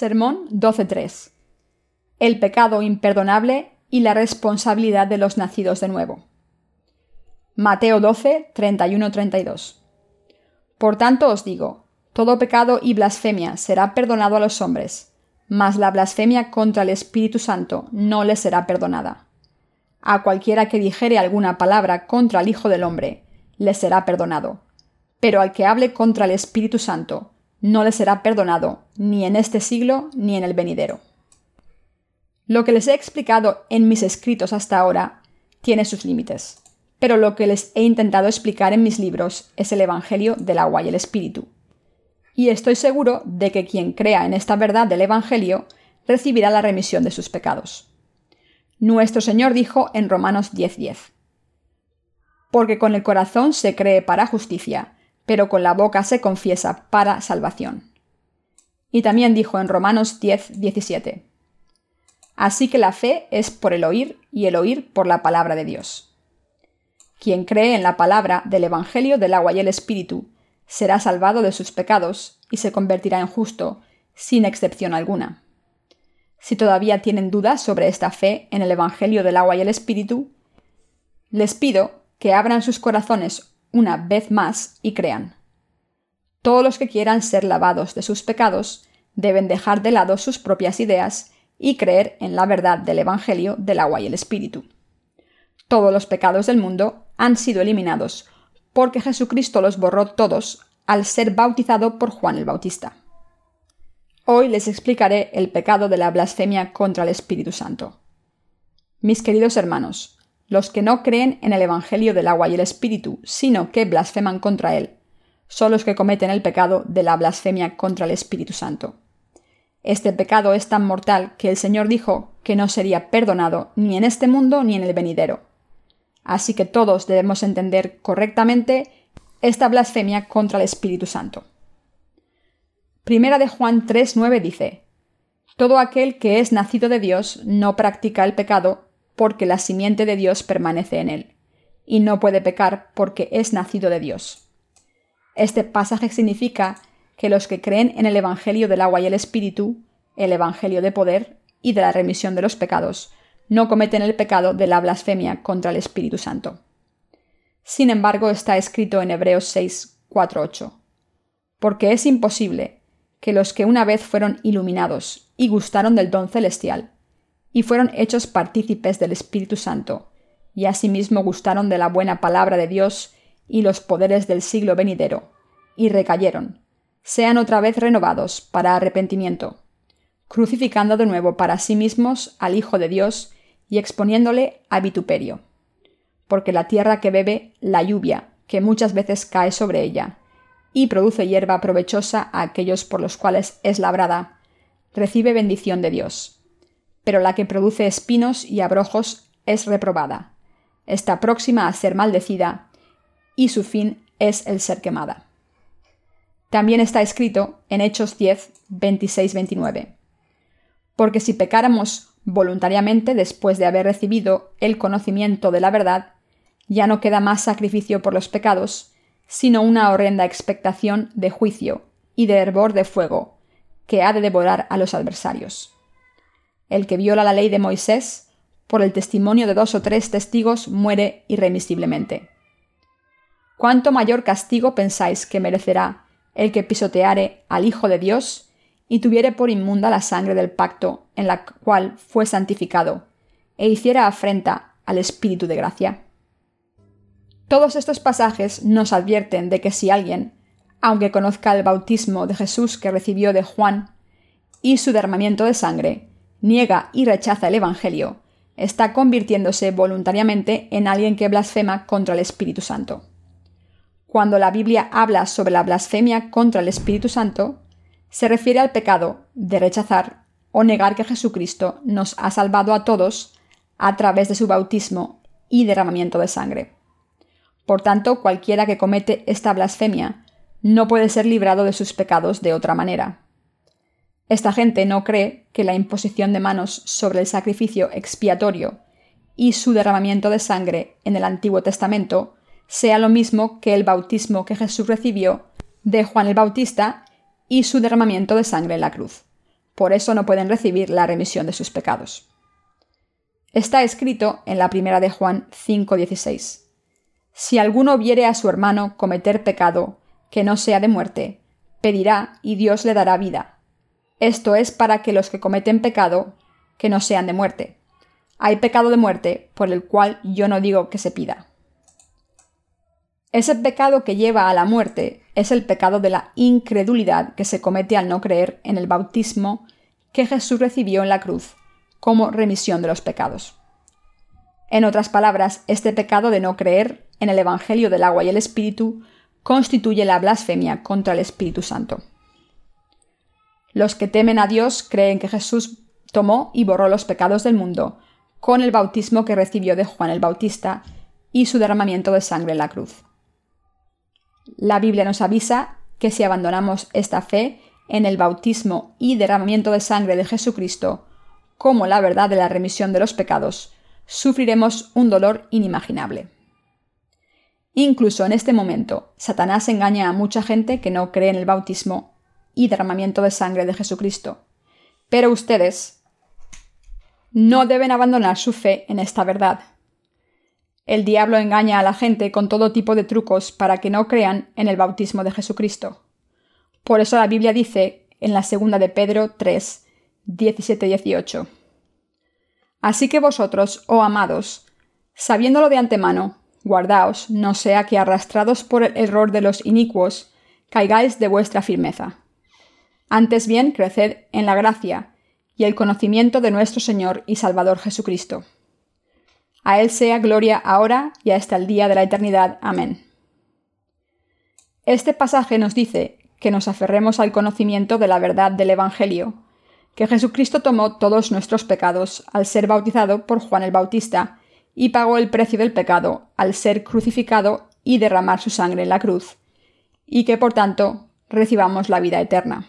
Sermón 12.3. El pecado imperdonable y la responsabilidad de los nacidos de nuevo. Mateo 12, 31-32. Por tanto os digo, todo pecado y blasfemia será perdonado a los hombres, mas la blasfemia contra el Espíritu Santo no le será perdonada. A cualquiera que dijere alguna palabra contra el Hijo del Hombre, le será perdonado. Pero al que hable contra el Espíritu Santo, no le será perdonado, ni en este siglo ni en el venidero. Lo que les he explicado en mis escritos hasta ahora tiene sus límites, pero lo que les he intentado explicar en mis libros es el Evangelio del agua y el Espíritu. Y estoy seguro de que quien crea en esta verdad del Evangelio recibirá la remisión de sus pecados. Nuestro Señor dijo en Romanos 10:10, Porque con el corazón se cree para justicia, pero con la boca se confiesa para salvación. Y también dijo en Romanos 10, 17, Así que la fe es por el oír y el oír por la palabra de Dios. Quien cree en la palabra del Evangelio del agua y el Espíritu será salvado de sus pecados y se convertirá en justo, sin excepción alguna. Si todavía tienen dudas sobre esta fe en el Evangelio del agua y el Espíritu, les pido que abran sus corazones una vez más y crean. Todos los que quieran ser lavados de sus pecados deben dejar de lado sus propias ideas y creer en la verdad del Evangelio del agua y el Espíritu. Todos los pecados del mundo han sido eliminados porque Jesucristo los borró todos al ser bautizado por Juan el Bautista. Hoy les explicaré el pecado de la blasfemia contra el Espíritu Santo. Mis queridos hermanos, los que no creen en el Evangelio del agua y el Espíritu, sino que blasfeman contra él, son los que cometen el pecado de la blasfemia contra el Espíritu Santo. Este pecado es tan mortal que el Señor dijo que no sería perdonado ni en este mundo ni en el venidero. Así que todos debemos entender correctamente esta blasfemia contra el Espíritu Santo. Primera de Juan 3:9 dice: Todo aquel que es nacido de Dios no practica el pecado porque la simiente de Dios permanece en él, y no puede pecar porque es nacido de Dios. Este pasaje significa que los que creen en el Evangelio del agua y el Espíritu, el Evangelio de poder y de la remisión de los pecados, no cometen el pecado de la blasfemia contra el Espíritu Santo. Sin embargo, está escrito en Hebreos 6, 4, 8. Porque es imposible que los que una vez fueron iluminados y gustaron del don celestial, y fueron hechos partícipes del Espíritu Santo, y asimismo gustaron de la buena palabra de Dios y los poderes del siglo venidero, y recayeron, sean otra vez renovados para arrepentimiento, crucificando de nuevo para sí mismos al Hijo de Dios y exponiéndole a vituperio. Porque la tierra que bebe la lluvia, que muchas veces cae sobre ella, y produce hierba provechosa a aquellos por los cuales es labrada, recibe bendición de Dios pero la que produce espinos y abrojos es reprobada. Está próxima a ser maldecida, y su fin es el ser quemada. También está escrito en Hechos 10, 26, 29. Porque si pecáramos voluntariamente después de haber recibido el conocimiento de la verdad, ya no queda más sacrificio por los pecados, sino una horrenda expectación de juicio y de hervor de fuego, que ha de devorar a los adversarios el que viola la ley de Moisés, por el testimonio de dos o tres testigos, muere irremisiblemente. ¿Cuánto mayor castigo pensáis que merecerá el que pisoteare al Hijo de Dios y tuviere por inmunda la sangre del pacto en la cual fue santificado, e hiciera afrenta al Espíritu de gracia? Todos estos pasajes nos advierten de que si alguien, aunque conozca el bautismo de Jesús que recibió de Juan y su derramamiento de sangre, niega y rechaza el Evangelio, está convirtiéndose voluntariamente en alguien que blasfema contra el Espíritu Santo. Cuando la Biblia habla sobre la blasfemia contra el Espíritu Santo, se refiere al pecado de rechazar o negar que Jesucristo nos ha salvado a todos a través de su bautismo y derramamiento de sangre. Por tanto, cualquiera que comete esta blasfemia no puede ser librado de sus pecados de otra manera. Esta gente no cree que la imposición de manos sobre el sacrificio expiatorio y su derramamiento de sangre en el Antiguo Testamento sea lo mismo que el bautismo que Jesús recibió de Juan el Bautista y su derramamiento de sangre en la cruz, por eso no pueden recibir la remisión de sus pecados. Está escrito en la primera de Juan 5:16. Si alguno viere a su hermano cometer pecado que no sea de muerte, pedirá y Dios le dará vida. Esto es para que los que cometen pecado que no sean de muerte. Hay pecado de muerte por el cual yo no digo que se pida. Ese pecado que lleva a la muerte es el pecado de la incredulidad que se comete al no creer en el bautismo que Jesús recibió en la cruz como remisión de los pecados. En otras palabras, este pecado de no creer en el Evangelio del agua y el Espíritu constituye la blasfemia contra el Espíritu Santo. Los que temen a Dios creen que Jesús tomó y borró los pecados del mundo con el bautismo que recibió de Juan el Bautista y su derramamiento de sangre en la cruz. La Biblia nos avisa que si abandonamos esta fe en el bautismo y derramamiento de sangre de Jesucristo, como la verdad de la remisión de los pecados, sufriremos un dolor inimaginable. Incluso en este momento, Satanás engaña a mucha gente que no cree en el bautismo y derramamiento de sangre de Jesucristo. Pero ustedes no deben abandonar su fe en esta verdad. El diablo engaña a la gente con todo tipo de trucos para que no crean en el bautismo de Jesucristo. Por eso la Biblia dice en la segunda de Pedro 3, 17-18. Así que vosotros, oh amados, sabiéndolo de antemano, guardaos, no sea que arrastrados por el error de los inicuos, caigáis de vuestra firmeza. Antes bien, creced en la gracia y el conocimiento de nuestro Señor y Salvador Jesucristo. A Él sea gloria ahora y hasta el día de la eternidad. Amén. Este pasaje nos dice que nos aferremos al conocimiento de la verdad del Evangelio, que Jesucristo tomó todos nuestros pecados al ser bautizado por Juan el Bautista y pagó el precio del pecado al ser crucificado y derramar su sangre en la cruz, y que por tanto recibamos la vida eterna.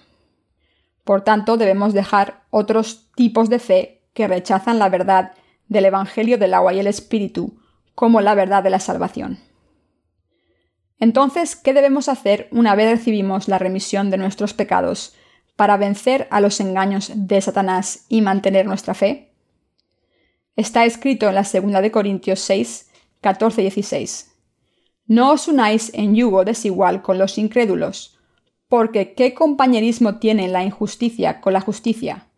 Por tanto, debemos dejar otros tipos de fe que rechazan la verdad del Evangelio del agua y el Espíritu como la verdad de la salvación. Entonces, ¿qué debemos hacer una vez recibimos la remisión de nuestros pecados para vencer a los engaños de Satanás y mantener nuestra fe? Está escrito en la segunda de Corintios 6, 14 y 16. No os unáis en yugo desigual con los incrédulos, porque ¿qué compañerismo tiene la injusticia con la justicia?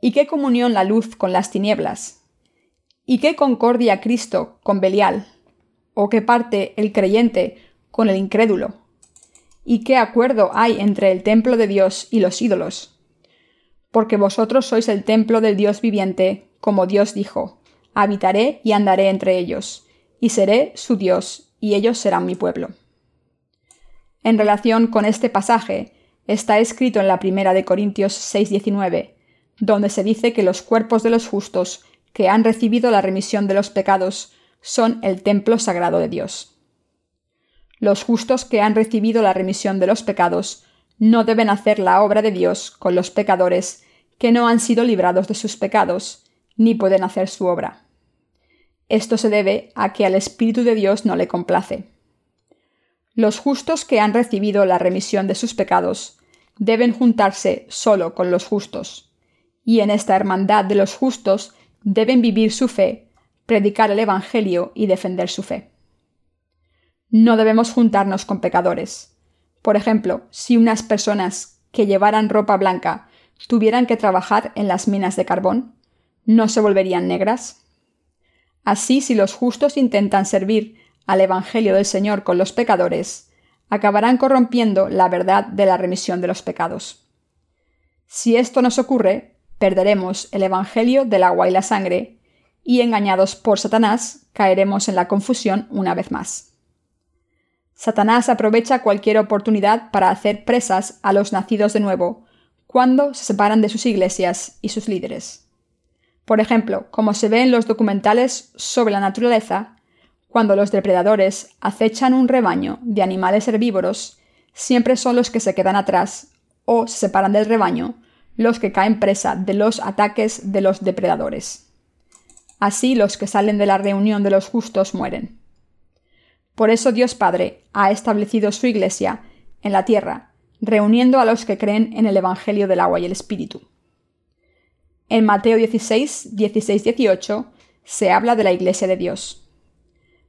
¿Y qué comunión la luz con las tinieblas? ¿Y qué concordia Cristo con Belial? ¿O qué parte el creyente con el incrédulo? ¿Y qué acuerdo hay entre el templo de Dios y los ídolos? Porque vosotros sois el templo del Dios viviente, como Dios dijo, habitaré y andaré entre ellos, y seré su Dios, y ellos serán mi pueblo. En relación con este pasaje, está escrito en la primera de Corintios 6:19, donde se dice que los cuerpos de los justos que han recibido la remisión de los pecados son el templo sagrado de Dios. Los justos que han recibido la remisión de los pecados no deben hacer la obra de Dios con los pecadores que no han sido librados de sus pecados, ni pueden hacer su obra. Esto se debe a que al Espíritu de Dios no le complace. Los justos que han recibido la remisión de sus pecados deben juntarse solo con los justos, y en esta hermandad de los justos deben vivir su fe, predicar el Evangelio y defender su fe. No debemos juntarnos con pecadores. Por ejemplo, si unas personas que llevaran ropa blanca tuvieran que trabajar en las minas de carbón, ¿no se volverían negras? Así, si los justos intentan servir al Evangelio del Señor con los pecadores, acabarán corrompiendo la verdad de la remisión de los pecados. Si esto nos ocurre, perderemos el Evangelio del agua y la sangre, y engañados por Satanás, caeremos en la confusión una vez más. Satanás aprovecha cualquier oportunidad para hacer presas a los nacidos de nuevo, cuando se separan de sus iglesias y sus líderes. Por ejemplo, como se ve en los documentales sobre la naturaleza, cuando los depredadores acechan un rebaño de animales herbívoros, siempre son los que se quedan atrás o se separan del rebaño los que caen presa de los ataques de los depredadores. Así los que salen de la reunión de los justos mueren. Por eso Dios Padre ha establecido su Iglesia en la tierra, reuniendo a los que creen en el Evangelio del agua y el Espíritu. En Mateo 16, 16, 18 se habla de la Iglesia de Dios.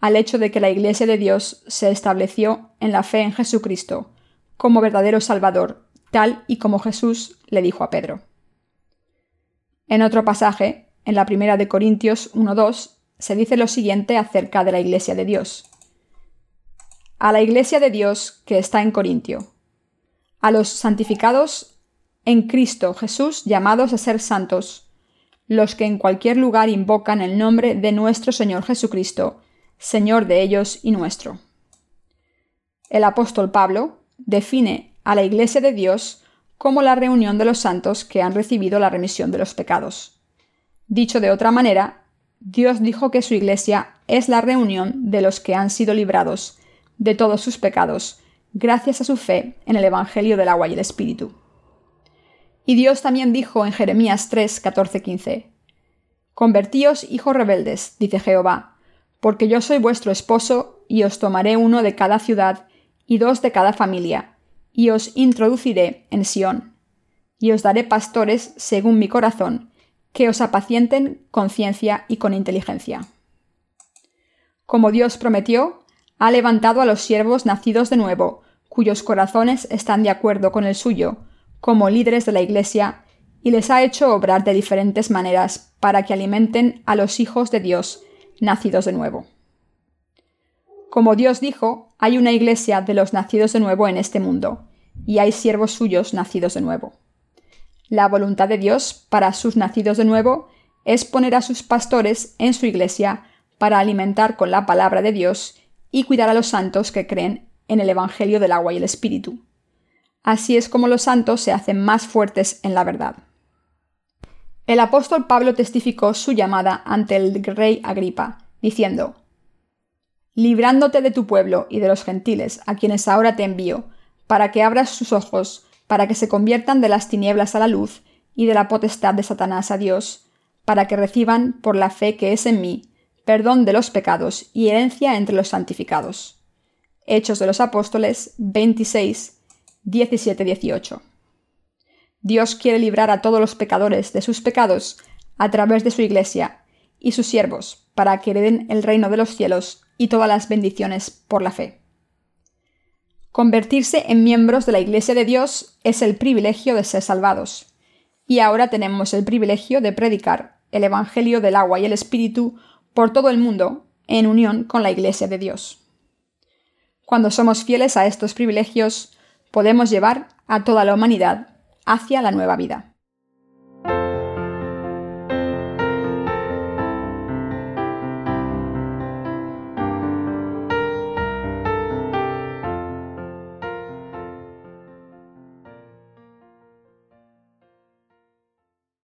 al hecho de que la Iglesia de Dios se estableció en la fe en Jesucristo como verdadero Salvador, tal y como Jesús le dijo a Pedro. En otro pasaje, en la primera de Corintios 1.2, se dice lo siguiente acerca de la Iglesia de Dios. A la Iglesia de Dios que está en Corintio, a los santificados en Cristo Jesús llamados a ser santos, los que en cualquier lugar invocan el nombre de nuestro Señor Jesucristo, Señor de ellos y nuestro. El apóstol Pablo define a la Iglesia de Dios como la reunión de los santos que han recibido la remisión de los pecados. Dicho de otra manera, Dios dijo que su Iglesia es la reunión de los que han sido librados de todos sus pecados, gracias a su fe en el Evangelio del agua y el Espíritu. Y Dios también dijo en Jeremías 3, 14, 15, Convertíos, hijos rebeldes, dice Jehová, porque yo soy vuestro esposo, y os tomaré uno de cada ciudad, y dos de cada familia, y os introduciré en Sión, y os daré pastores según mi corazón, que os apacienten con ciencia y con inteligencia. Como Dios prometió, ha levantado a los siervos nacidos de nuevo, cuyos corazones están de acuerdo con el suyo, como líderes de la Iglesia, y les ha hecho obrar de diferentes maneras para que alimenten a los hijos de Dios nacidos de nuevo. Como Dios dijo, hay una iglesia de los nacidos de nuevo en este mundo, y hay siervos suyos nacidos de nuevo. La voluntad de Dios para sus nacidos de nuevo es poner a sus pastores en su iglesia para alimentar con la palabra de Dios y cuidar a los santos que creen en el Evangelio del agua y el Espíritu. Así es como los santos se hacen más fuertes en la verdad. El apóstol Pablo testificó su llamada ante el rey Agripa, diciendo, Librándote de tu pueblo y de los gentiles, a quienes ahora te envío, para que abras sus ojos, para que se conviertan de las tinieblas a la luz y de la potestad de Satanás a Dios, para que reciban, por la fe que es en mí, perdón de los pecados y herencia entre los santificados. Hechos de los Apóstoles 26, 17-18. Dios quiere librar a todos los pecadores de sus pecados a través de su Iglesia y sus siervos, para que hereden el reino de los cielos y todas las bendiciones por la fe. Convertirse en miembros de la Iglesia de Dios es el privilegio de ser salvados, y ahora tenemos el privilegio de predicar el Evangelio del agua y el Espíritu por todo el mundo en unión con la Iglesia de Dios. Cuando somos fieles a estos privilegios, podemos llevar a toda la humanidad hacia la nueva vida.